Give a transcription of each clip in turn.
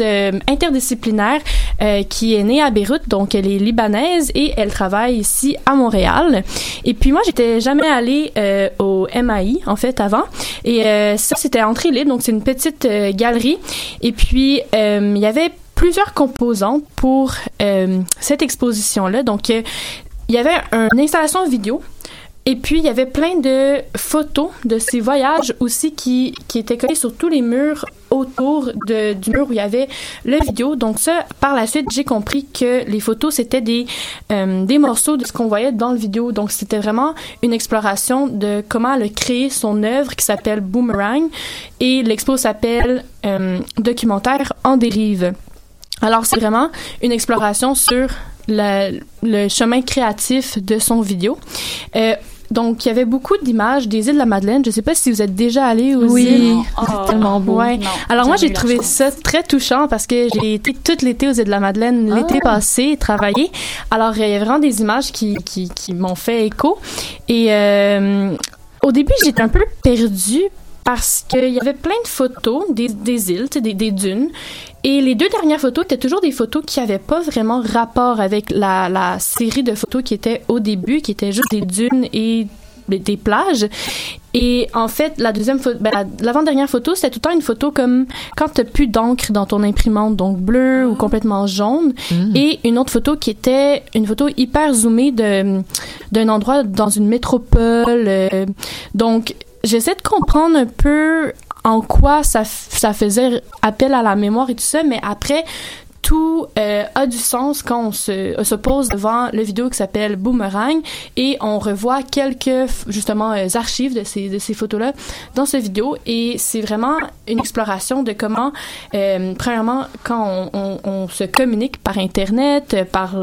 artiste interdisciplinaire qui est née à Beyrouth, donc elle est libanaise et elle travaille ici à Montréal. Et puis moi, j'étais jamais allée au MAI en fait avant, et ça c'était entrée libre, donc c'est une petite galerie. Et puis il y avait plusieurs composants pour euh, cette exposition-là. Donc, euh, il y avait une installation vidéo. Et puis, il y avait plein de photos de ces voyages aussi qui, qui étaient collées sur tous les murs autour de, du mur où il y avait le vidéo. Donc ça, par la suite, j'ai compris que les photos, c'était des, euh, des morceaux de ce qu'on voyait dans le vidéo. Donc c'était vraiment une exploration de comment elle a son œuvre qui s'appelle Boomerang. Et l'expo s'appelle Documentaire en dérive. Alors, c'est vraiment une exploration sur le chemin créatif de son vidéo. Euh, donc, il y avait beaucoup d'images des îles de la Madeleine. Je ne sais pas si vous êtes déjà allé aux oui. îles. Oh, c'est tellement beau. Ouais. Alors moi, j'ai trouvé ça très touchant parce que j'ai été toute l'été aux îles de la Madeleine l'été Ah. passé, travailler. Alors, il y a vraiment des images qui, qui, qui m'ont fait écho. Et euh, au début, j'étais un peu perdue parce qu'il y avait plein de photos des, des îles, des dunes. Et les deux dernières photos étaient toujours des photos qui n'avaient pas vraiment rapport avec la, la série de photos qui était au début, qui étaient juste des dunes et des- plages. Et en fait, la deuxième photo, ben, la- l'avant-dernière photo, c'était tout le temps une photo comme quand t'as plus d'encre dans ton imprimante, donc bleu ou complètement jaune. Et une autre photo qui était une photo hyper zoomée de d'un endroit dans une métropole. euh, donc, j'essaie de comprendre un peu en quoi ça, faisait appel à la mémoire et tout ça, mais après, tout euh, a du sens quand on se, pose devant le vidéo qui s'appelle Boomerang et on revoit quelques justement euh, archives de ces de ces photos là dans ce vidéo et c'est vraiment une exploration de comment euh, premièrement quand on, on, on se communique par internet euh, par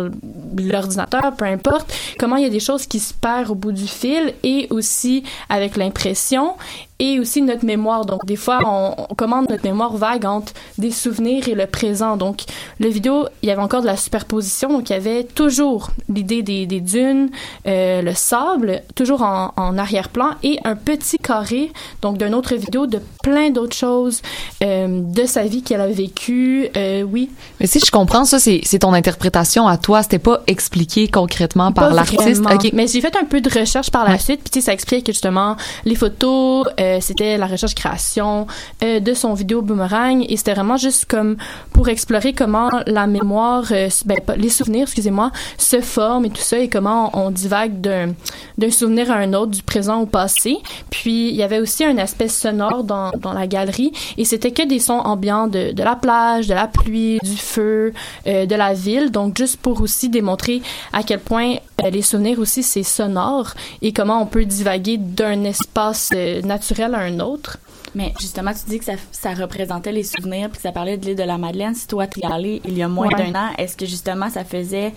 l'ordinateur peu importe comment il y a des choses qui se perdent au bout du fil et aussi avec l'impression et aussi notre mémoire. Donc, des fois, on, on commande notre mémoire vague entre des souvenirs et le présent. Donc, le vidéo, il y avait encore de la superposition. Donc, il y avait toujours l'idée des, des dunes, euh, le sable, toujours en, en arrière-plan et un petit carré, donc d'une autre vidéo de plein d'autres choses euh, de sa vie qu'elle a vécu. Euh, oui. Mais si je comprends, ça, c'est c'est ton interprétation à toi. C'était pas expliqué concrètement par l'artiste. vraiment. Ok. Mais j'ai fait un peu de recherche par la Ouais. suite, puis tu sais, ça explique que justement les photos, euh, c'était la recherche création euh, de son vidéo boomerang, et c'était vraiment juste comme pour explorer comment la mémoire, euh, ben, les souvenirs, excusez-moi, se forment et tout ça, et comment on, divague d'un souvenir à un autre, du présent au passé. Puis il y avait aussi un aspect sonore dans, la galerie, et c'était que des sons ambiants de, la plage, de la pluie, du feu, euh, de la ville. Donc juste pour aussi démontrer à quel point euh, les souvenirs aussi c'est sonore et comment on peut divaguer d'un espace euh, naturel à un autre. Mais justement, tu dis que ça, ça représentait les souvenirs puis que ça parlait de l'île de la Madeleine. Si toi, tu y allé il y a moins Ouais. d'un an, est-ce que justement ça faisait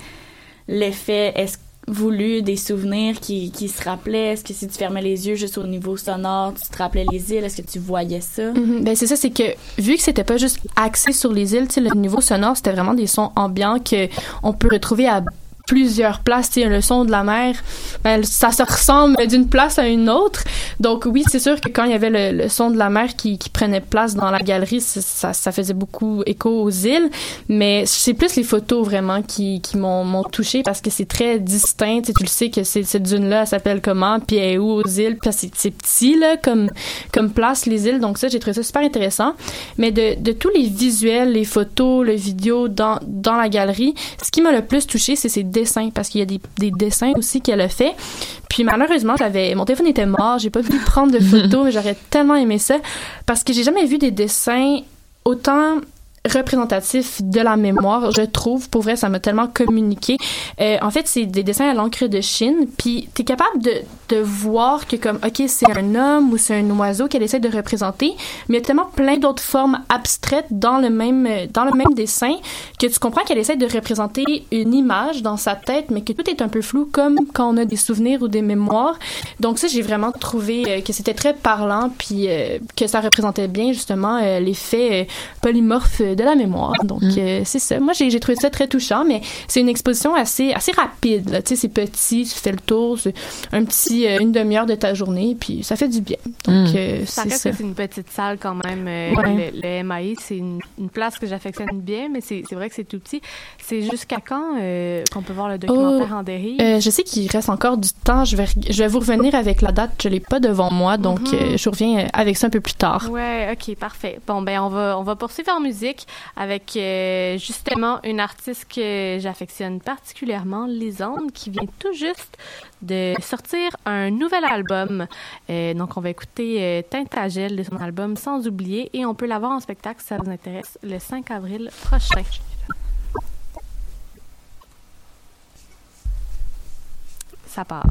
l'effet voulu des souvenirs qui, qui se rappelaient? Est-ce que si tu fermais les yeux juste au niveau sonore, tu te rappelais les îles? Est-ce que tu voyais ça? Mhm. Ben c'est ça, c'est que vu que c'était pas juste axé sur les îles, tu sais, le niveau sonore, c'était vraiment des sons ambiants que on peut retrouver à plusieurs places, tu sais, le son de la mer, ben, ça se ressemble d'une place à une autre. Donc oui, c'est sûr que quand il y avait le, le son de la mer qui, qui prenait place dans la galerie, ça, ça, faisait beaucoup écho aux îles, mais c'est plus les photos vraiment qui, qui m'ont touché parce que c'est très distinct, tu sais, tu le sais que cette dune-là, elle s'appelle comment, puis elle est où aux îles, puis c'est petit, là, comme, comme place, les îles, donc ça, j'ai trouvé ça super intéressant. Mais de, de tous les visuels, les photos, le vidéo dans, dans la galerie, ce qui m'a le plus touché, c'est ses dessins, parce qu'il y a des, des dessins aussi qu'elle a fait. Puis malheureusement, j'avais mon téléphone était mort, j'ai pas pu prendre de photos, mais j'aurais tellement aimé ça parce que j'ai jamais vu des dessins autant représentatifs de la mémoire, je trouve. Pour vrai, ça m'a tellement communiqué. Euh, en fait, c'est des dessins à l'encre de Chine, puis t'es capable de, de voir que comme, ok, c'est un homme ou c'est un oiseau qu'elle essaie de représenter, mais il y a tellement plein d'autres formes abstraites dans le même dans le même dessin que tu comprends qu'elle essaie de représenter une image dans sa tête, mais que tout est un peu flou, comme quand on a des souvenirs ou des mémoires. Donc ça, j'ai vraiment trouvé euh, que c'était très parlant, puis euh, que ça représentait bien justement euh, l'effet polymorphe de la mémoire. Donc, Mm. euh, c'est ça. Moi, j'ai j'ai trouvé ça très touchant, mais c'est une exposition assez, assez rapide. là. Tu sais, c'est petit, tu fais le tour, c'est un petit, euh, une demi-heure de ta journée, puis ça fait du bien. Donc, Mm. euh, Ça c'est reste ça. que c'est une petite salle quand même. euh, Ouais. le, le MAI, c'est une, une place que j'affectionne bien, mais c'est c'est vrai que c'est tout petit. C'est jusqu'à quand euh, qu'on peut voir le documentaire en dérive? Euh, je sais qu'il reste encore du temps. Je vais, je vais vous revenir avec la date. Je l'ai pas devant moi, donc Mhm. euh, je reviens avec ça un peu plus tard. Ouais, ok, parfait. Bon, ben on va on va poursuivre en musique avec euh, justement une artiste que j'affectionne particulièrement, Lisande, qui vient tout juste de sortir un nouvel album. Euh, donc on va écouter euh, Tintagel de son album Sans oublier et on peut la voir en spectacle si ça vous intéresse le 5 avril prochain. Ça part.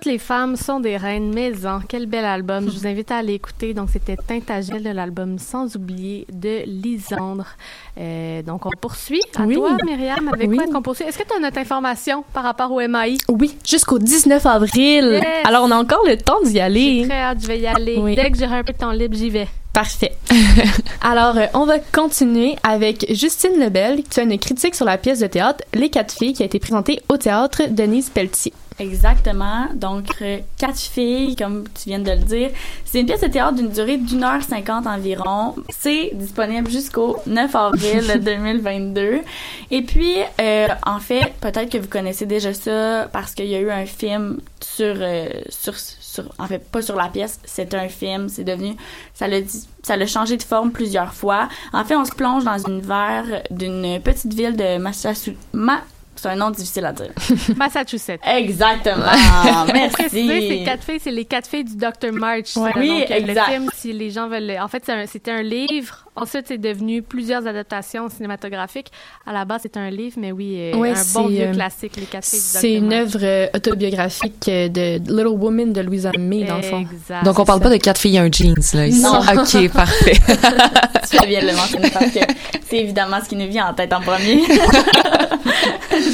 Toutes les femmes sont des reines maison. Quel bel album. Je vous invite à aller écouter. Donc, c'était Tintagel de l'album Sans oublier de Lisandre. Euh, donc, on poursuit. À Oui. toi, Myriam, avec Oui. quoi qu'on poursuit? Est-ce que tu as notre information par rapport au MAI? Oui, jusqu'au 19 avril. Yes. Alors, on a encore le temps d'y aller. très hâte, je vais y aller. Oui. Dès que j'aurai un peu de temps libre, j'y vais. Parfait. Alors, euh, on va continuer avec Justine Lebel, qui a une critique sur la pièce de théâtre Les Quatre Filles, qui a été présentée au théâtre Denise Pelletier. Exactement. Donc, euh, quatre filles, comme tu viens de le dire. C'est une pièce de théâtre d'une durée d'une heure cinquante environ. C'est disponible jusqu'au 9 avril 2022. Et puis, euh, en fait, peut-être que vous connaissez déjà ça parce qu'il y a eu un film sur, euh, sur, sur, en fait, pas sur la pièce, c'est un film, c'est devenu, ça l'a dit, ça l'a changé de forme plusieurs fois. En fait, on se plonge dans une verre d'une petite ville de Massachusetts, Ma- c'est un nom difficile à dire. Massachusetts. Exactement. Préciser, Merci. ces quatre filles, c'est les quatre filles du Dr. March. Ouais. Oui, Donc, exact. Le film, si les gens veulent. le- En fait, c'est un- c'était un, livre. Ensuite, c'est devenu plusieurs adaptations cinématographiques. À la base, c'est un livre, mais oui, euh, Ouais, un bon vieux euh, classique, les quatre filles du Dr. C'est une œuvre euh, autobiographique de Little Woman de Louisa May, dans le fond. Exact. Donc, on parle pas de quatre filles et un jeans, là, ici. Non. OK, parfait. tu fais bien de le mentionner parce que c'est évidemment ce qui nous vient en tête en premier.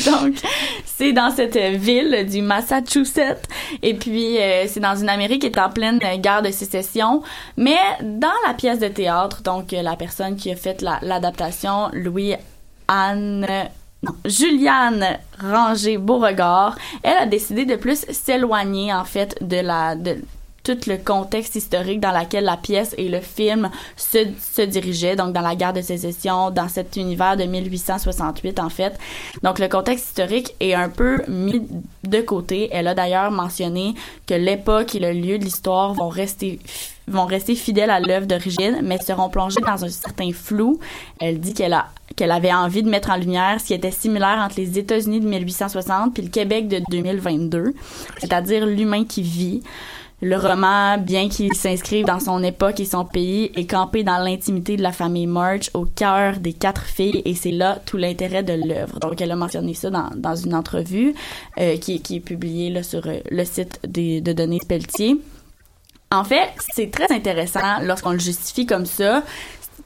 Donc, c'est dans cette ville du Massachusetts. Et puis, euh, c'est dans une Amérique qui est en pleine guerre de sécession. Mais dans la pièce de théâtre, donc la personne qui a fait la- l'adaptation, Louis Anne... non, Juliane Ranger Beauregard, elle a décidé de plus s'éloigner en fait de la tout le contexte historique dans lequel la pièce et le film se, se dirigeaient, donc dans la guerre de sécession, dans cet univers de 1868 en fait. Donc le contexte historique est un peu mis de côté. Elle a d'ailleurs mentionné que l'époque et le lieu de l'histoire vont rester vont rester fidèles à l'œuvre d'origine, mais seront plongés dans un certain flou. Elle dit qu'elle a qu'elle avait envie de mettre en lumière ce qui était similaire entre les États-Unis de 1860 puis le Québec de 2022, c'est-à-dire l'humain qui vit. Le roman, bien qu'il s'inscrive dans son époque et son pays, est campé dans l'intimité de la famille March au cœur des quatre filles et c'est là tout l'intérêt de l'œuvre. Donc elle a mentionné ça dans, une entrevue euh, qui, est publiée sur euh, le site des- de Denis Pelletier. En fait, c'est très intéressant lorsqu'on le justifie comme ça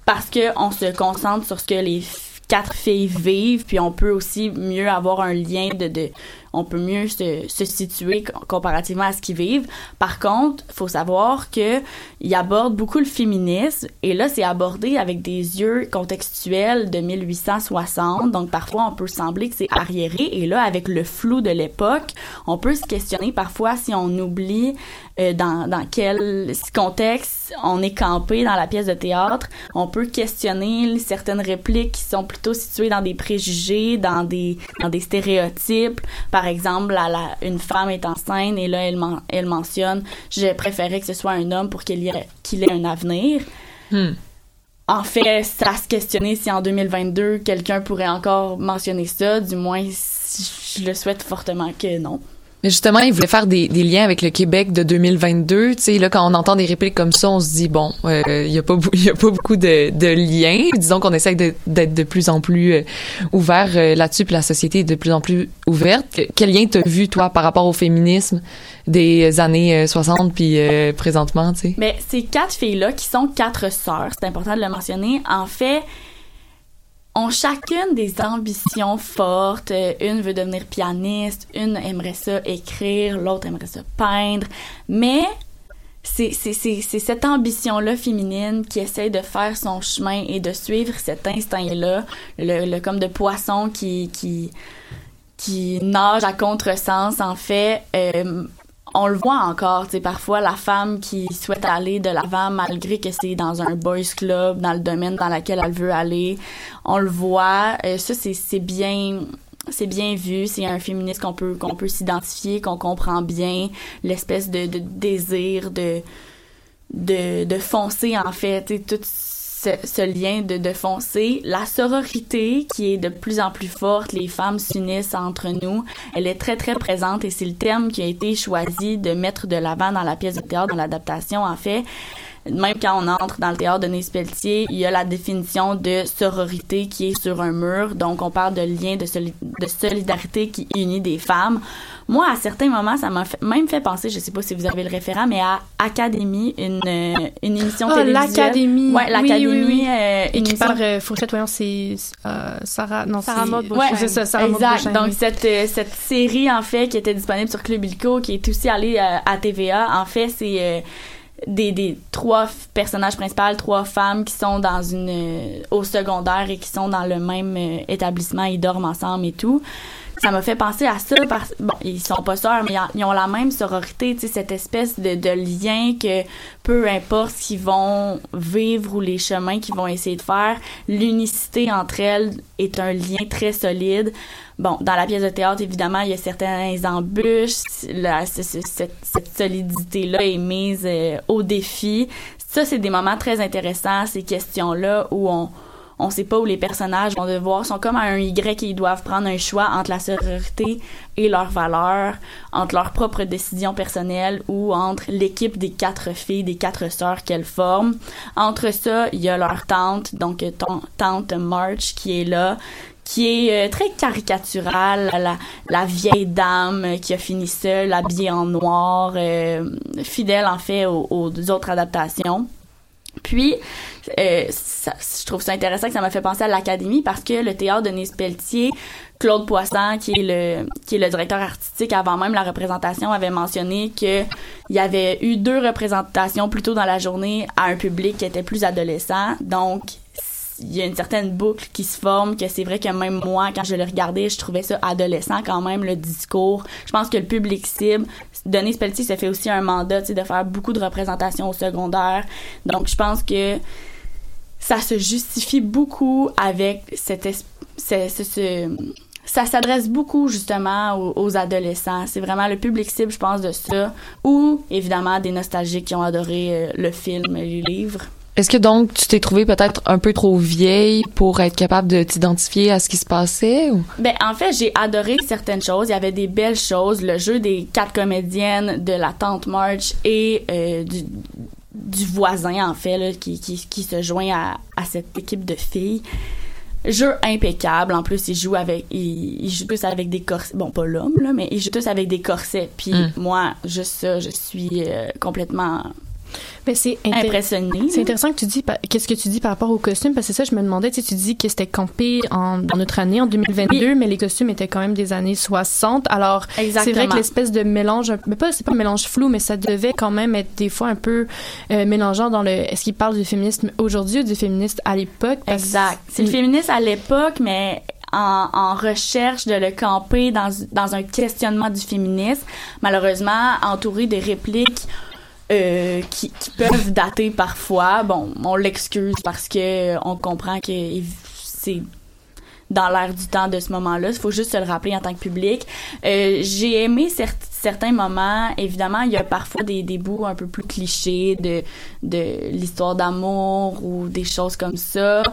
parce que on se concentre sur ce que les quatre filles vivent, puis on peut aussi mieux avoir un lien de, de on peut mieux se, se situer co- comparativement à ce qu'ils vivent. Par contre, faut savoir que il aborde beaucoup le féminisme et là c'est abordé avec des yeux contextuels de 1860. Donc parfois on peut sembler que c'est arriéré et là avec le flou de l'époque, on peut se questionner parfois si on oublie euh, dans, dans quel contexte on est campé dans la pièce de théâtre. On peut questionner certaines répliques qui sont plutôt situées dans des préjugés, dans des, dans des stéréotypes. Exemple, la, la- une femme est en scène et là, elle, men- elle mentionne « Je préférais que ce soit un homme pour qu'il ait, qu'il ait un avenir Hmm. En fait, ça à se questionner si en 2022, quelqu'un pourrait encore mentionner ça. Du moins, si- je le souhaite fortement que non. Mais justement, il voulait faire des, liens avec le Québec de 2022. Tu sais, là, quand on entend des répliques comme ça, on se dit, bon, euh, il y a pas, a pas beaucoup de, liens. Disons qu'on essaie d'être de plus en plus euh, ouvert euh, là-dessus, puis la société est de plus en plus ouverte. Que- Quel lien t'as vu, toi, par rapport au féminisme des années euh, 60 puis présentement, tu sais? Mais ces quatre filles-là, qui sont quatre sœurs, c'est important de le mentionner, en fait, ont chacune des ambitions fortes. Une veut devenir pianiste, une aimerait ça écrire, l'autre aimerait ça peindre. Mais c'est cette ambition-là féminine qui essaie de faire son chemin et de suivre cet instinct-là, le, le comme de poisson qui, qui, qui nage à contresens, en fait. Euh, on le voit encore, tu sais, parfois la femme qui souhaite aller de l'avant malgré que c'est dans un boys club, dans le domaine dans lequel elle veut aller. On le voit. Euh, ça, c'est bien c'est bien vu, c'est un féministe qu'on peut qu'on peut s'identifier, qu'on comprend bien l'espèce de, de désir de de, de foncer en fait, tout ce, ce lien de, de foncer, la sororité qui est de plus en plus forte, les femmes s'unissent entre nous, elle est très très présente et c'est le thème qui a été choisi de mettre de l'avant dans la pièce de théâtre, dans l'adaptation en fait. Même quand on entre dans le théâtre de Nez Pelletier, il y a la définition de sororité qui est sur un mur. Donc, on parle de lien de, soli- de solidarité qui unit des femmes. Moi, à certains moments, ça m'a fait- même fait penser, je sais pas si vous avez le référent, mais à Académie, une, euh, une émission télévisuelle. l'Académie. Ouais, Oui, l'Académie. oui, oui. euh, une Écrit émission- par euh, Fourchette, voyons, c'est euh, Sarah. Non, Sarah c'est- Maud Ouais, c'est ça, Sarah Maud exact. Donc cette euh, cette série en fait qui était disponible sur Club Illico, qui est aussi allée euh, à TVA, en fait c'est euh, des, des trois personnages principaux, trois femmes qui sont dans une euh, au secondaire et qui sont dans le même euh, établissement, ils dorment ensemble et tout. Ça m'a fait penser à ça parce bon ils sont pas sœurs mais ils ont la même sororité tu sais cette espèce de, lien que peu importe ce qu'ils vont vivre ou les chemins qu'ils vont essayer de faire l'unicité entre elles est un lien très solide. Bon dans la pièce de théâtre évidemment il y a certaines embûches. Cette, cette solidité là est mise euh, au défi. Ça c'est des moments très intéressants ces questions là où on on sait pas où les personnages vont devoir sont comme à un Y et ils doivent prendre un choix entre la sororité et leurs valeurs, entre leurs propres décisions personnelles ou entre l'équipe des quatre filles, des quatre sœurs qu'elles forment. Entre ça, il y a leur tante, donc tante March qui est là qui est euh, très caricaturale, la, vieille dame qui a fini seule, habillée en noir, euh, fidèle en fait aux autres adaptations. Puis, euh, je trouve ça intéressant que ça m'a fait penser à l'académie parce que le théâtre de Nice Pelletier, Claude Poisson, qui est le qui est le directeur artistique avant même la représentation, avait mentionné que il y avait eu deux représentations plus tôt dans la journée à un public qui était plus adolescent. Donc, il y a une certaine boucle qui se forme que c'est vrai que même moi quand je le regardais je trouvais ça adolescent quand même le discours je pense que le public cible Denis Pelletier ça fait aussi un mandat de faire beaucoup de représentations au secondaire donc je pense que ça se justifie beaucoup avec cette ce- ça s'adresse beaucoup justement aux, aux adolescents. C'est vraiment le public cible, je pense, de ça. Ou évidemment des nostalgiques qui ont adoré euh, le film et les livres. Est-ce que donc tu t'es trouvée peut-être un peu trop vieille pour être capable de t'identifier à ce qui se passait ou? Ben en fait, j'ai adoré certaines choses. Il y avait des belles choses. Le jeu des quatre comédiennes de la tante March et euh, du, du voisin en fait là, qui, qui, qui se joint à, à cette équipe de filles. Jeu impeccable. En plus, ils jouent avec, ils, ils jouent tous avec des corsets. Bon, pas l'homme là, mais ils jouent tous avec des corsets. Puis Mm. moi, juste ça, je suis euh, complètement c'est impressionnée. C'est intéressant que tu dis, qu'est-ce que tu dis par rapport aux costumes, parce que c'est ça, je me demandais, tu sais, tu dis que c'était campé en, dans notre année, en 2022, mais les costumes étaient quand même des années 60. Alors, c'est vrai que l'espèce de mélange, mais pas, c'est pas un mélange flou, mais ça devait quand même être des fois un peu euh, mélangeant dans le, est-ce qu'il parle du féminisme aujourd'hui ou du féminisme à l'époque? Exact. C'est le féminisme à l'époque, mais en, en recherche de le camper dans, dans un questionnement du féminisme, malheureusement entouré de répliques euh, qui, qui peuvent dater parfois. Bon, on l'excuse parce que on comprend que c'est dans l'air du temps de ce moment-là. Il faut juste se le rappeler en tant que public. Euh, j'ai aimé cer- certains moments. Évidemment, il y a parfois des, des bouts un peu plus clichés de, de l'histoire d'amour ou des choses comme ça.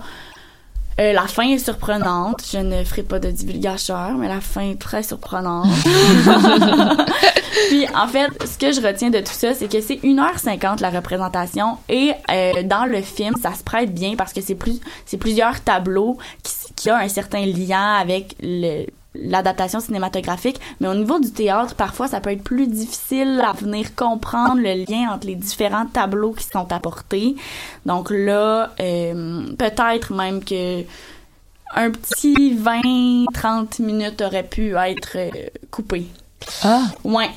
Euh, la fin est surprenante. Je ne ferai pas de divulgateur, mais la fin est très surprenante. Puis, en fait, ce que je retiens de tout ça, c'est que c'est 1h50 la représentation et euh, dans le film, ça se prête bien parce que c'est plus c'est plusieurs tableaux qui, qui ont un certain lien avec le l'adaptation cinématographique, mais au niveau du théâtre, parfois, ça peut être plus difficile à venir comprendre le lien entre les différents tableaux qui sont apportés. Donc là, euh, peut-être même que un petit 20-30 minutes aurait pu être euh, coupé. Ah, Ouais.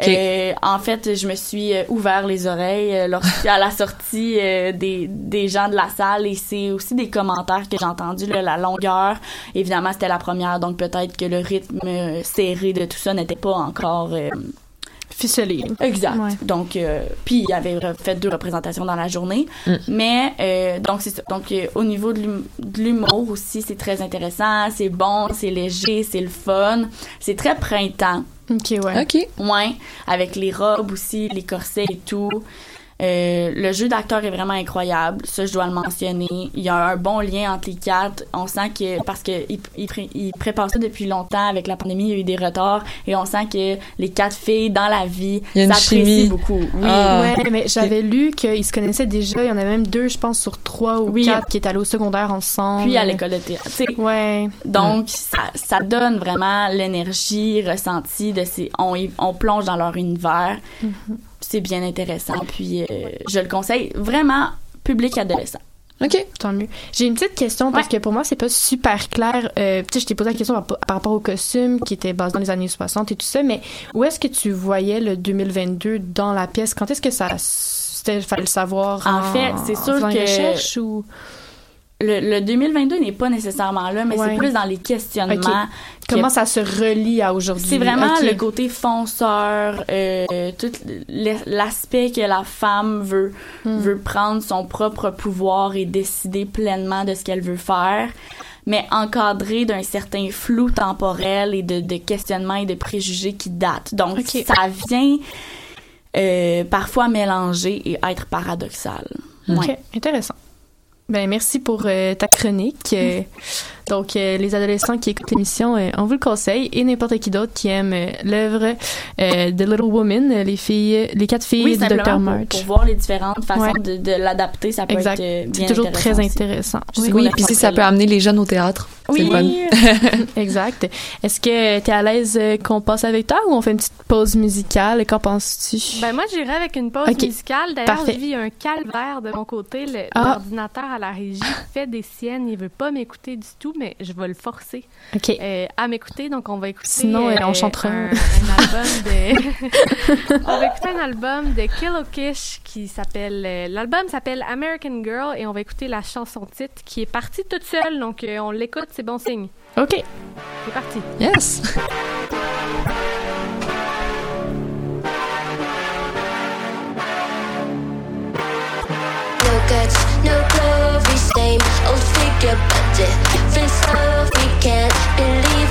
Ok. Euh, en fait, je me suis euh, ouvert les oreilles euh, lorsque- à la sortie euh, des, des gens de la salle et c'est aussi des commentaires que j'ai entendus, là, la longueur. Évidemment, c'était la première, donc peut-être que le rythme serré de tout ça n'était pas encore euh, Ficelé. Exact. Ouais. Donc, euh, puis il avait fait deux représentations dans la journée. Mm. Mais, euh, donc c'est ça. Donc, euh, au niveau de l'humour aussi, c'est très intéressant. C'est bon, c'est léger, c'est le fun. C'est très printemps. Ok, ouais. ok. Ouais. Avec les robes aussi, les corsets et tout. Euh, le jeu d'acteur est vraiment incroyable, ça je dois le mentionner. Il y a un bon lien entre les quatre. On sent que parce que il, il, pré- il prépare ça depuis longtemps avec la pandémie, il y a eu des retards et on sent que les quatre filles dans la vie a s'apprécient beaucoup. Oui. Ah. Ouais, mais j'avais lu qu'ils se connaissaient déjà. Il y en avait même deux, je pense, sur trois ou Oui. quatre qui étaient allés au secondaire ensemble. Puis à l'école de théâtre. Ouais. Donc ça, ça donne vraiment l'énergie ressentie de ces on, plonge dans leur univers. C'est bien intéressant puis euh, je le conseille vraiment public adolescent. Ok. Tant mieux. J'ai une petite question parce Ouais. que pour moi, c'est pas super clair. Euh, tu sais, je t'ai posé la question par, par rapport au costume qui était basé dans les années 60 et tout ça, mais où est-ce que tu voyais le 2022 dans la pièce? Quand est-ce que ça. C'était, fallait le savoir En fait, c'est sûr que- recherche ou? Le, le 2022 n'est pas nécessairement là, mais Ouais. c'est plus dans les questionnements. Comment ça se relie à aujourd'hui? c'est vraiment le côté fonceur, euh, tout l- l'aspect que la femme veut Hmm. veut prendre son propre pouvoir et décider pleinement de ce qu'elle veut faire, mais encadré d'un certain flou temporel et de, de questionnements et de préjugés qui datent. Donc ça vient euh, parfois mélanger et être paradoxal. OK, Ouais. intéressant. Ben, merci pour euh, ta chronique. Donc, euh, les adolescents qui écoutent l'émission, euh, on vous le conseille, et n'importe qui d'autre qui aime euh, l'œuvre euh, de Little Woman, euh, les filles, les quatre filles Oui, du Dr. March. pour voir les différentes façons Ouais. de, de l'adapter, ça peut Exact. être euh, bien C'est toujours intéressant très intéressant. Oui, Oui, puis si ça peut amener les jeunes au théâtre. c'est le fun. Oui, exact. Est-ce que tu es à l'aise qu'on passe avec toi ou on fait une petite pause musicale? Qu'en penses-tu? Ben moi, j'irais avec une pause musicale. D'ailleurs, je vis un calvaire de mon côté. Le- Ah. L'ordinateur à la régie fait des siennes. Il veut pas m'écouter du tout, mais je vais le forcer euh, à m'écouter. Donc, on va écouter Sinon, euh, on chantera. un, un album de... on va écouter un album de Killokish qui s'appelle... euh, L'album s'appelle American Girl et on va écouter la chanson titre qui est partie toute seule. Donc, euh, on l'écoute, c'est bon signe. OK. C'est parti. Yes! No guts, no glory, same old figure, but different stuff. We can't believe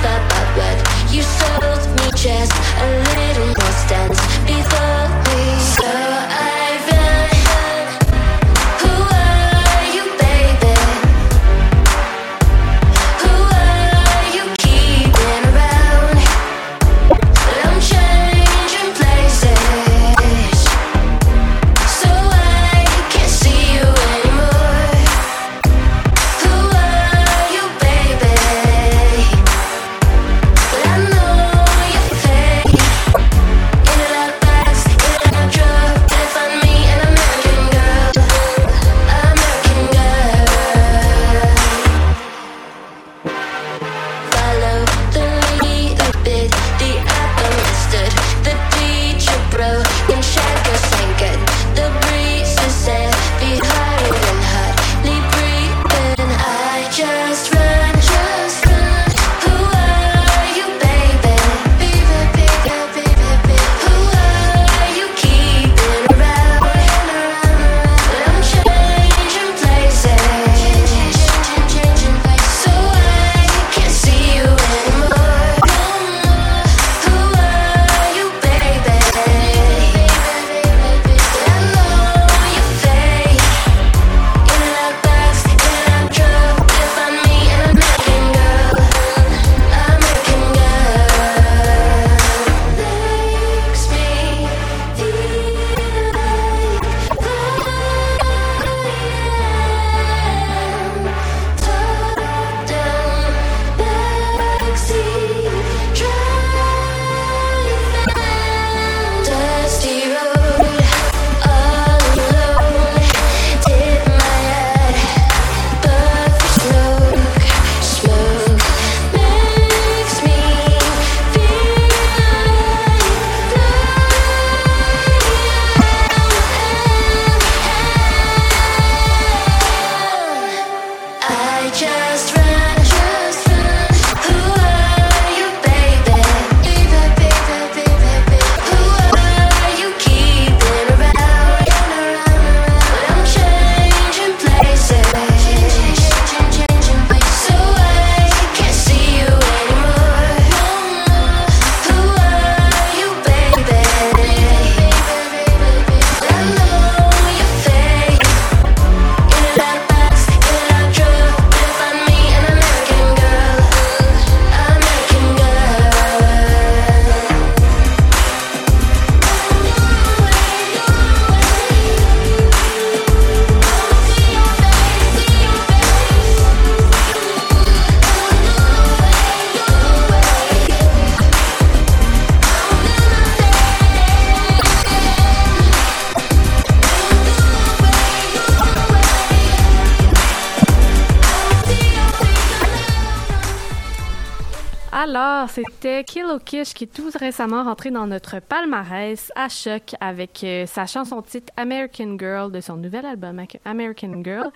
Alors, c'était Kilo Kish qui est tout récemment rentré dans notre palmarès à choc avec euh, sa chanson titre American Girl de son nouvel album American Girl.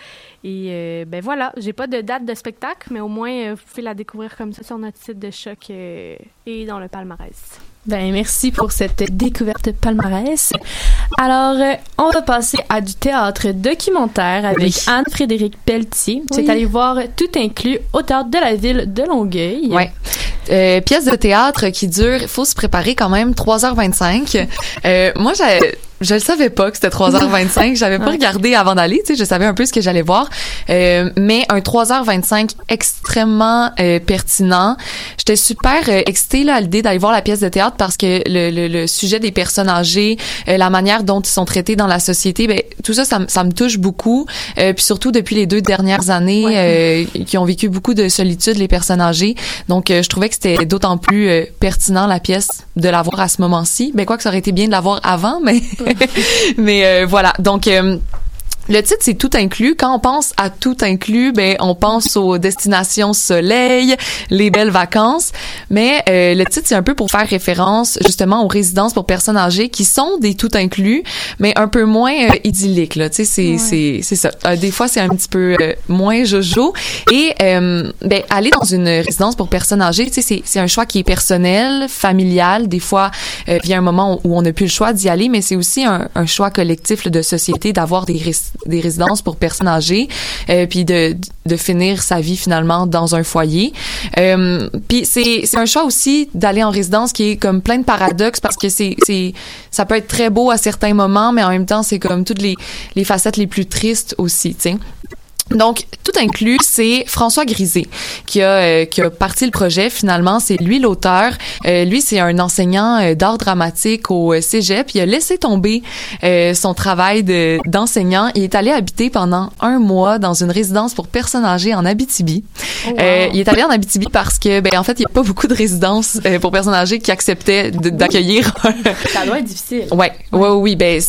Et euh, ben voilà, j'ai pas de date de spectacle, mais au moins euh, vous pouvez la découvrir comme ça sur notre site de choc euh, et dans le palmarès. Ben, merci pour cette découverte palmarès. Alors, euh, on va passer à du théâtre documentaire avec Oui. Anne-Frédéric Pelletier. Tu es Oui. allé voir Tout inclus au théâtre de la ville de Longueuil. Ouais. Euh, pièce de théâtre qui dure, il faut se préparer quand même 3h25. Euh, moi, j'ai- je le savais pas que c'était 3h25. J'avais pas Ouais. regardé avant d'aller, tu sais, je savais un peu ce que j'allais voir. Euh, mais un 3h25 extrêmement euh, pertinent. J'étais super euh, excitée là, à l'idée d'aller voir la pièce de théâtre parce que le, le, le sujet des personnes âgées, euh, la manière dont ils sont traités dans la société, ben, tout ça, ça, me- ça me touche beaucoup. Euh, puis surtout depuis les deux dernières années, euh, qui ont vécu beaucoup de solitude, les personnes âgées. Donc, euh, je trouvais que c'était d'autant plus euh, pertinent la pièce de la voir à ce moment-ci. Ben quoi que ça aurait été bien de la voir avant, mais mais euh, voilà. Donc euh, le titre, c'est tout inclus. Quand on pense à tout inclus, ben on pense aux destinations soleil, les belles vacances. Mais euh, le titre, c'est un peu pour faire référence justement aux résidences pour personnes âgées qui sont des tout inclus, mais un peu moins euh, idylliques. Là, tu sais, c'est c'est c'est ça. Euh, des fois, c'est un petit peu euh, moins jojo. Et euh, ben aller dans une résidence pour personnes âgées, tu sais, c'est c'est un choix qui est personnel, familial. Des fois, euh, vient un moment où on n'a plus le choix d'y aller, mais c'est aussi un, un choix collectif là, de société d'avoir des, des résidences pour personnes âgées, euh, puis de, de finir sa vie finalement dans un foyer. Euh, puis c'est c'est un choix aussi d'aller en résidence qui est comme plein de paradoxes parce que c'est c'est ça peut être très beau à certains moments, mais en même temps c'est comme toutes les les facettes les plus tristes aussi, tu. Donc, tout inclus, c'est François Grisé qui a, euh, qui a parti le projet. Finalement, c'est lui l'auteur. Euh, lui, c'est un enseignant euh, d'art dramatique au euh, Cégep. Il a laissé tomber euh, son travail de- d'enseignant. Il est allé habiter pendant un mois dans une résidence pour personnes âgées en Abitibi. Euh, il est allé en Abitibi parce que, ben, en fait, il n'y a pas beaucoup de résidences euh, pour personnes âgées qui acceptaient de- d'accueillir Ça doit être difficile. Ouais, ouais, oui, ben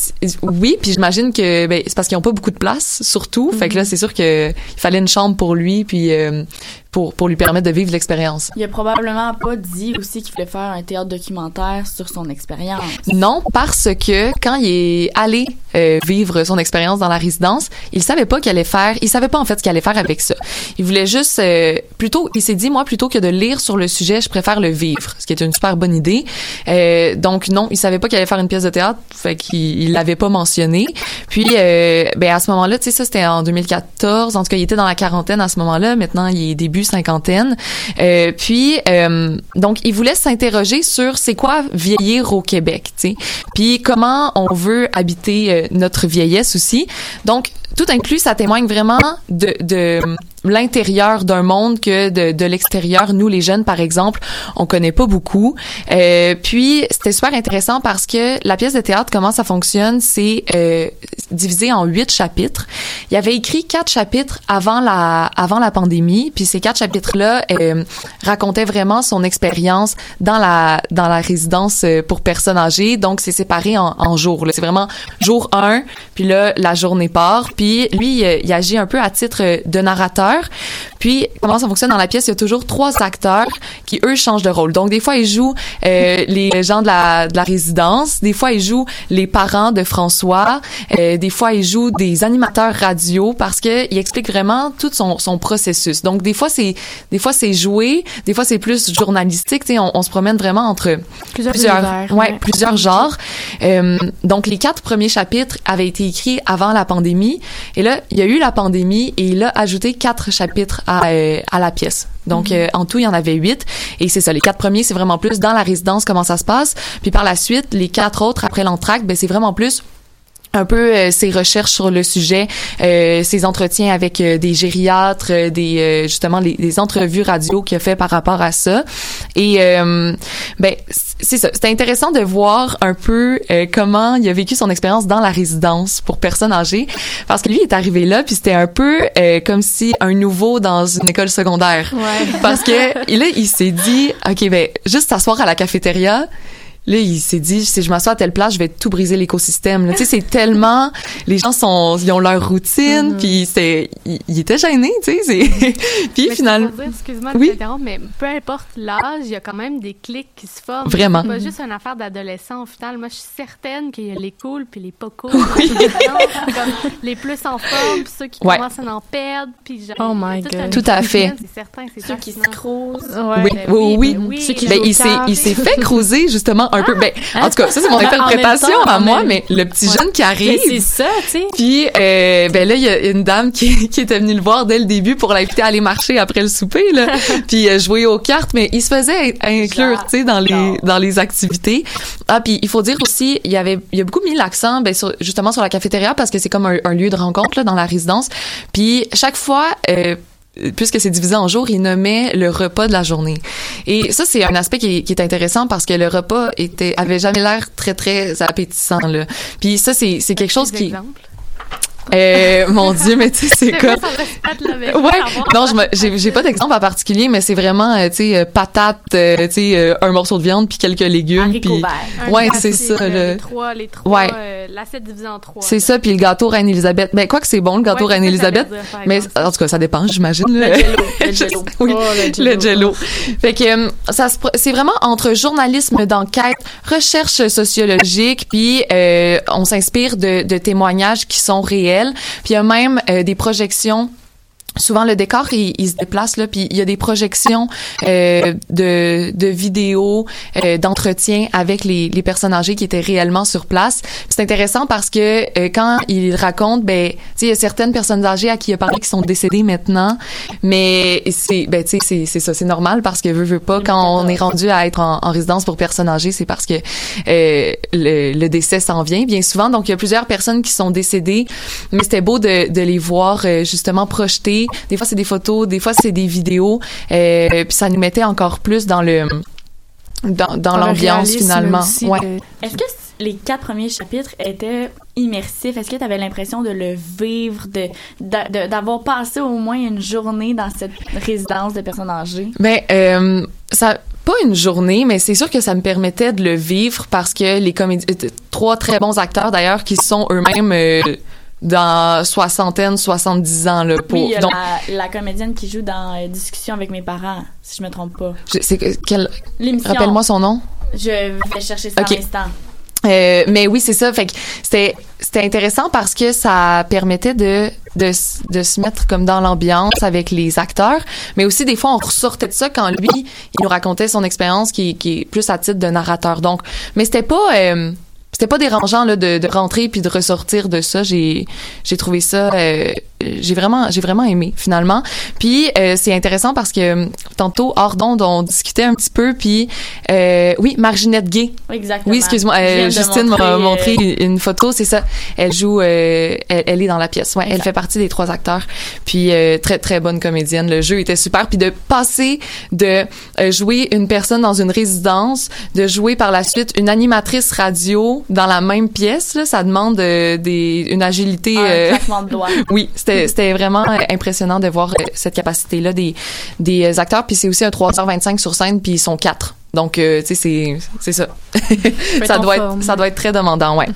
oui, puis j'imagine que ben c'est parce qu'ils ont pas beaucoup de place, surtout. Fait que là, c'est sûr que il fallait une chambre pour lui, puis euh, pour pour lui permettre de vivre l'expérience. Il a probablement pas dit aussi qu'il voulait faire un théâtre documentaire sur son expérience. Non, parce que quand il est allé euh, vivre son expérience dans la résidence, il savait pas qu'il allait faire, il savait pas en fait ce qu'il allait faire avec ça. Il voulait juste euh, plutôt, il s'est dit moi plutôt que de lire sur le sujet, je préfère le vivre, ce qui est une super bonne idée. Euh, donc non, il savait pas qu'il allait faire une pièce de théâtre, fait qu'il il l'avait pas mentionné. Puis euh, ben à ce moment-là, tu sais ça c'était en 2014, en tout cas il était dans la quarantaine à ce moment-là, maintenant il est début cinquantaine. Euh, puis euh, donc il voulait s'interroger sur c'est quoi vieillir au Québec, tu sais. Puis comment on veut habiter notre vieillesse aussi. Donc tout inclus, ça témoigne vraiment de, de l'intérieur d'un monde que de, de l'extérieur. Nous, les jeunes, par exemple, on connaît pas beaucoup. Euh, puis, c'était super intéressant parce que la pièce de théâtre, comment ça fonctionne, c'est euh, divisé en huit chapitres. Il y avait écrit quatre chapitres avant la avant la pandémie, puis ces quatre chapitres-là euh, racontaient vraiment son expérience dans la dans la résidence euh, pour personnes âgées. Donc, c'est séparé en, en jours. C'est vraiment jour 1, puis là, la journée part. Puis lui, il, agit un peu à titre de narrateur. Puis, comment ça fonctionne dans la pièce? Il y a toujours trois acteurs qui, eux, changent de rôle. Donc, des fois, ils jouent euh, les gens de la, de la résidence. Des fois, ils jouent les parents de François. Euh, des fois, ils jouent des animateurs radio parce que il explique vraiment tout son, son processus. Donc, des fois, c'est des fois c'est joué. Des fois, c'est plus journalistique. Tu sais, on, on se promène vraiment entre Plusieurs, plusieurs, univers, ouais, ouais. plusieurs genres. Euh, donc les quatre premiers chapitres avaient été écrits avant la pandémie et là il y a eu la pandémie et il a ajouté quatre chapitres à euh, à la pièce. Donc euh, en tout il y en avait huit et c'est ça. Les quatre premiers c'est vraiment plus dans la résidence comment ça se passe. Puis par la suite les quatre autres après l'entracte ben c'est vraiment plus un peu euh, ses recherches sur le sujet, euh, ses entretiens avec euh, des gériatres, euh, des euh, justement les, les entrevues radio qu'il a fait par rapport à ça. Et euh, ben c'est ça, c'était intéressant de voir un peu euh, comment il a vécu son expérience dans la résidence pour personnes âgées parce que lui il est arrivé là puis c'était un peu euh, comme si un nouveau dans une école secondaire. Ouais. Parce que là il s'est dit OK ben juste s'asseoir à la cafétéria là, il s'est dit, si je m'assois à telle place, je vais tout briser l'écosystème. Tu sais, c'est tellement, les gens sont, ils ont leur routine, puis c'est, il, il était gêné, tu sais, c'est, puis Mais finalement, excuse-moi de Oui? mais peu importe l'âge, il y a quand même des clics qui se forment. Vraiment. C'est pas juste une affaire d'adolescent au final. Moi, je suis certaine qu'il y a les cools puis les pas cools. comme les plus en forme, puis ceux qui Ouais. commencent à en perdre, puis genre, Oh my God. Tout à fait. C'est certain, c'est Ceux qui se crousent. Ouais. Oui, Ben oui, oui. ben oui. Ceux qui Ben, il s'est, cartes. il s'est fait creuser justement un peu. Ben, en tout cas, ça c'est mon interprétation temps, à moi, mais le petit Ouais. jeune qui Mais arrive. c'est ça, tu sais. Puis euh, ben là il y a une dame qui, qui était venue le voir dès le début pour l'inviter à aller marcher après le souper là, puis euh, jouer aux cartes mais il se faisait inclure tu sais dans les dans les activités. Ah puis il faut dire aussi il y avait il y a beaucoup mis l'accent ben sur, justement sur la cafétéria parce que c'est comme un, un lieu de rencontre là dans la résidence. Puis chaque fois euh, puisque c'est divisé en jours, il nommait le repas de la journée. Et ça, c'est un aspect qui est, qui est intéressant parce que le repas était avait jamais l'air très très appétissant là. Puis ça, c'est c'est quelque chose qui. Euh, mon Dieu, mais tu sais, c'est comme. Ouais, non, j'ai pas d'exemple en particulier, mais c'est vraiment, euh, tu sais, euh, patate, euh, tu sais, euh, un morceau de viande puis quelques légumes, puis Ouais, c'est ça, le- Les trois, les trois, Ouais. euh, l'assiette divisée en trois. c'est ça, puis le gâteau Reine Élisabeth. Ben quoi que c'est bon le gâteau Ouais, Reine c'est ça que Élisabeth, j'allais dire, par mais en tout cas ça dépend, j'imagine. Le jello. Le jello. Oui, Oh, le jello. Fait que ça c'est vraiment entre journalisme d'enquête, recherche sociologique, puis euh, on s'inspire de, de témoignages qui sont réels. Puis il y a même euh, des projections Souvent le décor il, il se déplace là puis il y a des projections euh, de, de vidéos euh, d'entretien avec les, les personnes âgées qui étaient réellement sur place. C'est intéressant parce que euh, quand il raconte ben tu sais il y a certaines personnes âgées à qui il a parlé qui sont décédées maintenant mais c'est ben tu sais c'est c'est ça c'est normal parce que veut veut pas quand on est rendu à être en, en résidence pour personnes âgées c'est parce que euh, le, le décès s'en vient bien souvent donc il y a plusieurs personnes qui sont décédées mais c'était beau de, de les voir euh, justement des fois c'est des photos des fois c'est des vidéos euh, puis ça nous mettait encore plus dans le dans, dans l'ambiance finalement ouais Est-ce que les quatre premiers chapitres étaient immersifs? Est-ce que tu avais l'impression de le vivre, de d'a- de- d'avoir passé au moins une journée dans cette résidence de personnes âgées? Ben, euh, ça, pas une journée, mais c'est sûr que ça me permettait de le vivre parce que les comédiens, trois très bons acteurs d'ailleurs qui sont eux-mêmes euh, dans soixantaine, 70 ans là pour. Oui, donc, la, la comédienne qui joue dans euh, Discussion avec mes parents, si je me trompe pas. c'est rappelle-moi son nom. Je vais chercher ça Ok. un instant. Euh, mais oui, c'est ça. Fait que c'était c'était intéressant parce que ça permettait de de, de se mettre comme dans l'ambiance avec les acteurs, mais aussi des fois on ressortait de ça quand lui il nous racontait son expérience qui, qui est plus à titre de narrateur. Donc, mais c'était pas euh, c'était pas dérangeant là de, de rentrer puis de ressortir de ça. J'ai j'ai trouvé ça euh, j'ai vraiment j'ai vraiment aimé finalement. Puis euh, c'est intéressant parce que euh, tantôt hors d'onde on discutait un petit peu puis euh, oui Marginette Gay exactement. oui, excuse-moi. Euh, Justine m'a montrer, montré euh, une photo, c'est ça. Elle joue, euh, elle, elle est dans la pièce. Ouais, elle fait partie des trois acteurs. Puis euh, très très bonne comédienne. Le jeu était super. Puis de passer de euh, jouer une personne dans une résidence, de jouer par la suite une animatrice radio dans la même pièce, là, ça demande euh, des une agilité. un euh, claquement de doigts. oui, c'était c'était vraiment impressionnant de voir euh, cette capacité là des des acteurs puis c'est aussi un 3h25 sur scène puis ils sont quatre. Donc euh, tu sais c'est c'est ça. ça doit forme. être ça doit être très demandant, ouais.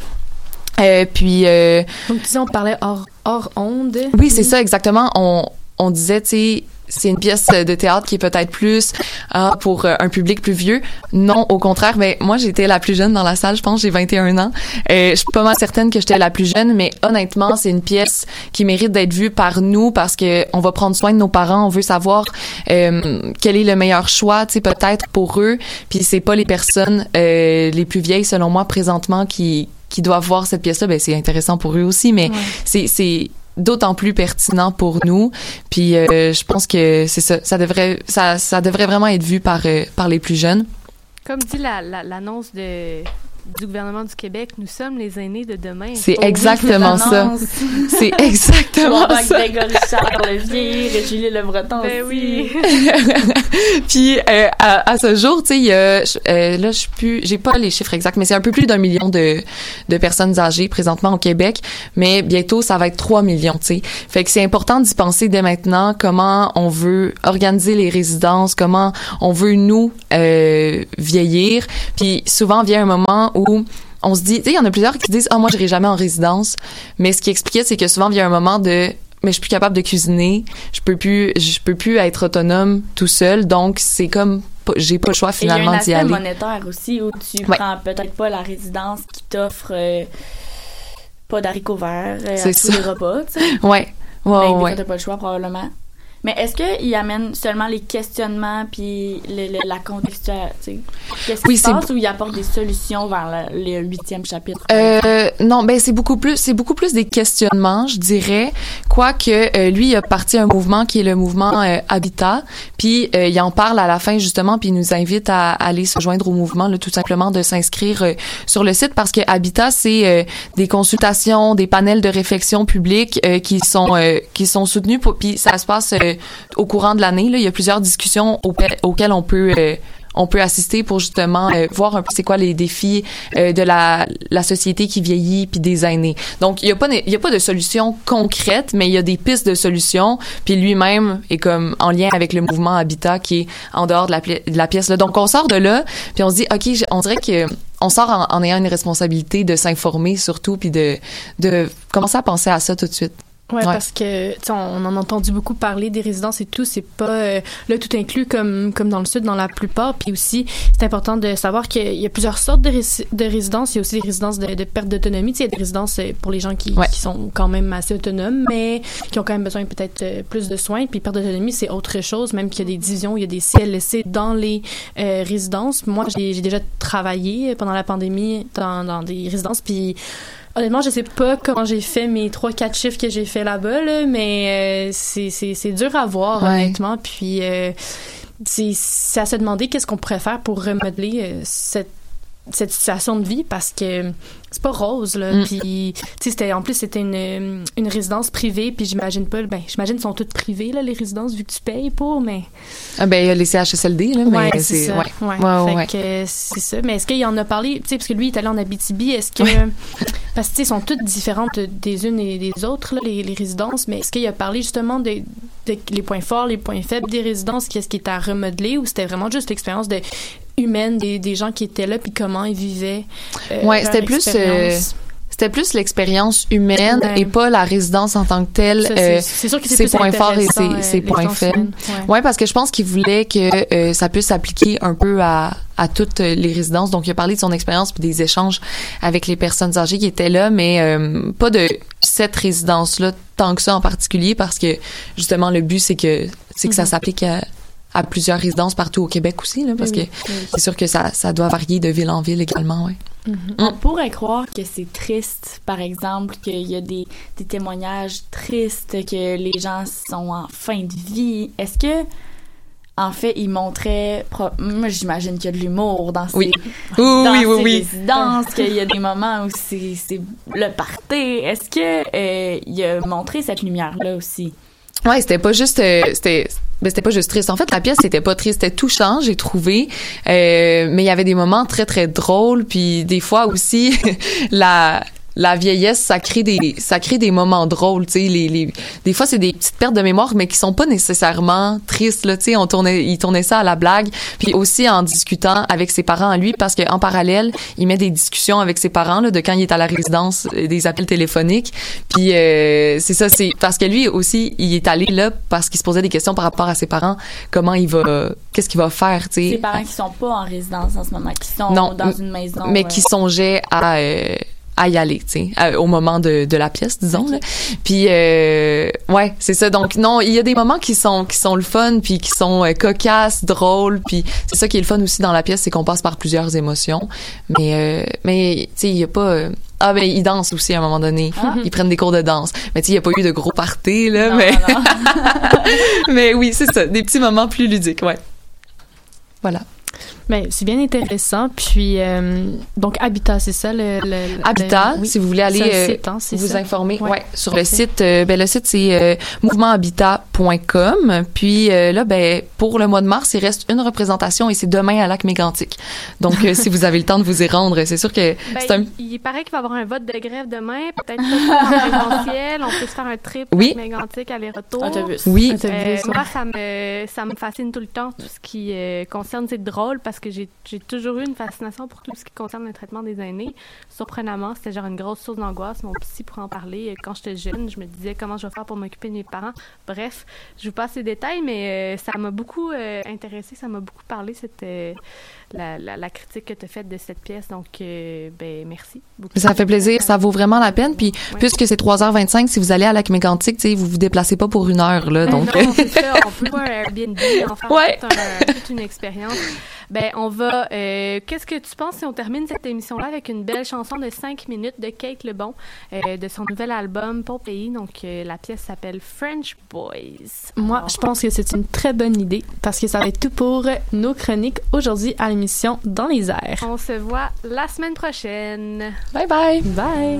Euh, puis euh, Donc, tu sais, on parlait hors, hors onde. oui, c'est ça exactement. On on disait tu sais c'est une pièce de théâtre qui est peut-être plus ah, pour euh, un public plus vieux. Non, au contraire, mais moi j'étais la plus jeune dans la salle, je pense, j'ai 21 ans. Euh, je suis pas mal certaine que j'étais la plus jeune, mais honnêtement, c'est une pièce qui mérite d'être vue par nous parce que on va prendre soin de nos parents, on veut savoir euh, quel est le meilleur choix, tu sais peut-être pour eux. Puis c'est pas les personnes euh, les plus vieilles selon moi présentement qui qui doivent voir cette pièce-là, ben c'est intéressant pour eux aussi, mais c'est c'est d'autant plus pertinent pour nous. Puis euh, je pense que c'est ça, ça devrait ça ça devrait vraiment être vu par euh, par les plus jeunes. Comme dit la- la- l'annonce de du gouvernement du Québec. Nous sommes les aînés de demain. C'est Oh exactement ça. C'est exactement Avec ça. Grégory Charles Levier, Julie Le Breton Ben aussi. oui. Puis euh, à, à ce jour, tu sais, il y a, je- euh, là, je suis plus, j'ai pas les chiffres exacts, mais c'est un peu plus d'un million de, de personnes âgées présentement au Québec. Mais bientôt, ça va être 3 millions, tu sais. Fait que c'est important d'y penser dès maintenant comment on veut organiser les résidences, comment on veut nous euh, vieillir. Puis souvent vient un moment où on se dit, tu sais, il y en a plusieurs qui se disent, ah moi, j'irai jamais en résidence. Mais ce qui expliquait, c'est que souvent vient un moment de mais je suis plus capable de cuisiner, je peux plus je peux plus être autonome tout seul, donc c'est comme j'ai pas le choix Et il y a finalement un d'y aspect aller. monétaire aussi où tu Ouais. prends peut-être pas la résidence qui t'offre euh, pas d'haricots verts euh, à C'est tous ça. les repas, tu sais. Ouais. Ouais, ouais. t'as pas le choix, probablement. Mais est-ce qu'il amène seulement les questionnements puis le- le- la contextualisation? Qu'est-ce qui Oui, se c'est passe ou il apporte des solutions vers le huitième chapitre? Euh, non, ben c'est beaucoup plus, c'est beaucoup plus des questionnements, je dirais. Quoique euh, lui, il a parti un mouvement qui est le mouvement euh, Habitat, puis euh, il en parle à la fin justement, puis il nous invite à, aller se joindre au mouvement, là, tout simplement de s'inscrire euh, sur le site parce que Habitat, c'est euh, des consultations, des panels de réflexion publique euh, qui sont euh, qui sont soutenus, puis ça se passe euh, au courant de l'année. Il y a plusieurs discussions auxquelles, on peut euh, on peut assister pour justement euh, voir un peu c'est quoi les défis euh, de la, la société qui vieillit puis des aînés. Donc il y a pas il y a pas de solution concrète mais il y a des pistes de solutions puis lui-même est comme en lien avec le mouvement Habitat qui est en dehors de la, pièce là. Donc on sort de là puis on se dit OK, on dirait que on sort en, en ayant une responsabilité de s'informer surtout puis de de commencer à penser à ça tout de suite. Ouais, Ouais. parce que tu sais, on en a entendu beaucoup parler des résidences et tout, c'est pas euh, là tout inclus comme comme dans le sud dans la plupart, puis aussi c'est important de savoir qu'il y a plusieurs sortes de, de résidences, il y a aussi des résidences de, de perte d'autonomie, il y a des résidences euh, pour les gens qui, Ouais. qui sont quand même assez autonomes mais qui ont quand même besoin peut-être euh, plus de soins, puis perte d'autonomie c'est autre chose, même qu'il y a des divisions, il y a des CLSC dans les euh, résidences. Moi, j'ai j'ai déjà travaillé pendant la pandémie dans dans des résidences puis Honnêtement, je sais pas comment j'ai fait mes trois quatre chiffres que j'ai fait là-bas, là, mais euh, c'est c'est c'est dur à voir Ouais. honnêtement. Puis euh, c'est c'est à se demander qu'est-ce qu'on pourrait faire pour remodeler euh, cette cette situation de vie parce que c'est pas rose là Mm. puis tu sais c'était en plus c'était une une résidence privée puis j'imagine pas ben j'imagine sont toutes privées là les résidences vu que tu payes pour mais Ah ben il y a les CHSLD là mais ouais, c'est ça. ouais. Ouais. Ouais, Fait ouais. que c'est ça. Mais est-ce qu'il en a parlé, tu sais, parce que lui il est allé en Abitibi, est-ce que. Parce que, tu sais, sont toutes différentes des unes et des autres, là, les, les résidences, mais est-ce qu'il a parlé justement de, de les points forts, les points faibles des résidences, qu'est-ce qui est à remodeler, ou c'était vraiment juste l'expérience de humaine des, des gens qui étaient là, puis comment ils vivaient. euh, Ouais, c'était plus, expérience. C'était plus l'expérience humaine Ouais. et pas la résidence en tant que telle. Ça, euh, c'est- sûr que c'est ses points forts et ses- euh, ses points faibles. Ouais. Ouais, parce que je pense qu'il voulait que euh, ça puisse s'appliquer un peu à, à toutes les résidences. Donc, il a parlé de son expérience puis des échanges avec les personnes âgées qui étaient là, mais euh, pas de cette résidence-là tant que ça en particulier, parce que justement le but c'est que c'est que ça Mhm. s'applique à, à plusieurs résidences partout au Québec aussi, là, parce Oui, que oui. c'est sûr que ça, ça doit varier de ville en ville également, ouais. On pourrait croire que c'est triste, par exemple, qu'il y a des, des témoignages tristes, que les gens sont en fin de vie. Est-ce que, en fait, il montrait... pro- Moi, j'imagine qu'il y a de l'humour dans ces, Oui. dans oui, oui, ces oui. résidences, qu'il y a des moments où c'est le party. Est-ce que euh, il a montré cette lumière-là aussi? Ouais, c'était pas juste euh, c'était ben, c'était pas juste triste. En fait, la pièce c'était pas triste, c'était touchant, j'ai trouvé. Euh, mais il y avait des moments très très drôles, puis des fois aussi la la vieillesse, ça crée des ça crée des moments drôles, tu sais les, les des fois c'est des petites pertes de mémoire mais qui sont pas nécessairement tristes là, tu sais on tournait il tournait ça à la blague, puis aussi en discutant avec ses parents à lui parce que en parallèle, il met des discussions avec ses parents là de quand il est à la résidence, euh, des appels téléphoniques, puis euh, c'est ça c'est parce que lui aussi il est allé là parce qu'il se posait des questions par rapport à ses parents, comment il va qu'est-ce qu'il va faire, tu sais? Ses parents qui sont pas en résidence en ce moment, qui sont Non, dans une maison. mais euh, qui songeait à euh, à y aller, tu sais, au moment de, de la pièce, disons. Là. Puis euh, ouais, c'est ça. Donc non, il y a des moments qui sont qui sont le fun, puis qui sont euh, cocasses, drôles, puis c'est ça qui est le fun aussi dans la pièce, c'est qu'on passe par plusieurs émotions. Mais euh, mais tu sais, il y a pas ah ben ils dansent aussi à un moment donné. Ah. Ils prennent des cours de danse. Mais tu sais, il y a pas eu de gros parties là, non, mais non. mais oui, c'est ça, des petits moments plus ludiques, ouais. Voilà. Ben, c'est bien intéressant. Puis, euh, donc, Habitat, c'est ça le. le- le- Habitat, oui. si vous voulez aller euh, site, hein, vous ça? informer Ouais. ouais, sur le site euh, ben le site c'est euh, mouvementhabitat.com puis euh, là ben pour le mois de mars il reste une représentation et c'est demain à Lac Mégantic donc euh, si vous avez le temps de vous y rendre c'est sûr que Ben, c'est un il, il paraît qu'il va y avoir un vote de grève demain, peut-être présentiel, on peut se faire un trip Oui. mégantique aller-retour. Autobus. oui Autobus, Euh, ouais. moi, ça me, ça me fascine tout le temps, tout ce qui euh, concerne, c'est drôle parce que j'ai toujours eu une fascination pour tout ce qui concerne le traitement des aînés. Surprenamment, c'était genre une grosse source d'angoisse. Mon psy pour en parler. Euh, Quand j'étais jeune, je me disais comment je vais faire pour m'occuper de mes parents. Bref, je vous passe les détails, mais euh, ça m'a beaucoup euh, intéressé, ça m'a beaucoup parlé, cette, euh, la, la, la critique que tu as faite de cette pièce. Donc, ben, merci beaucoup. ça fait plaisir ça vaut vraiment la peine puis Ouais. puisque c'est 3h25 si vous allez à Lac Mégantic tu sais vous vous déplacez pas pour une heure là Ben donc non, ça, on peut voir un Airbnb, Ouais. tout un- toute une expérience. Ben, on va. euh, Qu'est-ce que tu penses si on termine cette émission-là avec une belle chanson de 5 minutes de Kate Lebon, euh, de son nouvel album Pour Pays? Donc, euh, la pièce s'appelle French Boys. Moi, Alors, je pense que c'est une très bonne idée parce que ça va être tout pour nos chroniques aujourd'hui à l'émission Dans les airs. On se voit la semaine prochaine. bye bye Bye!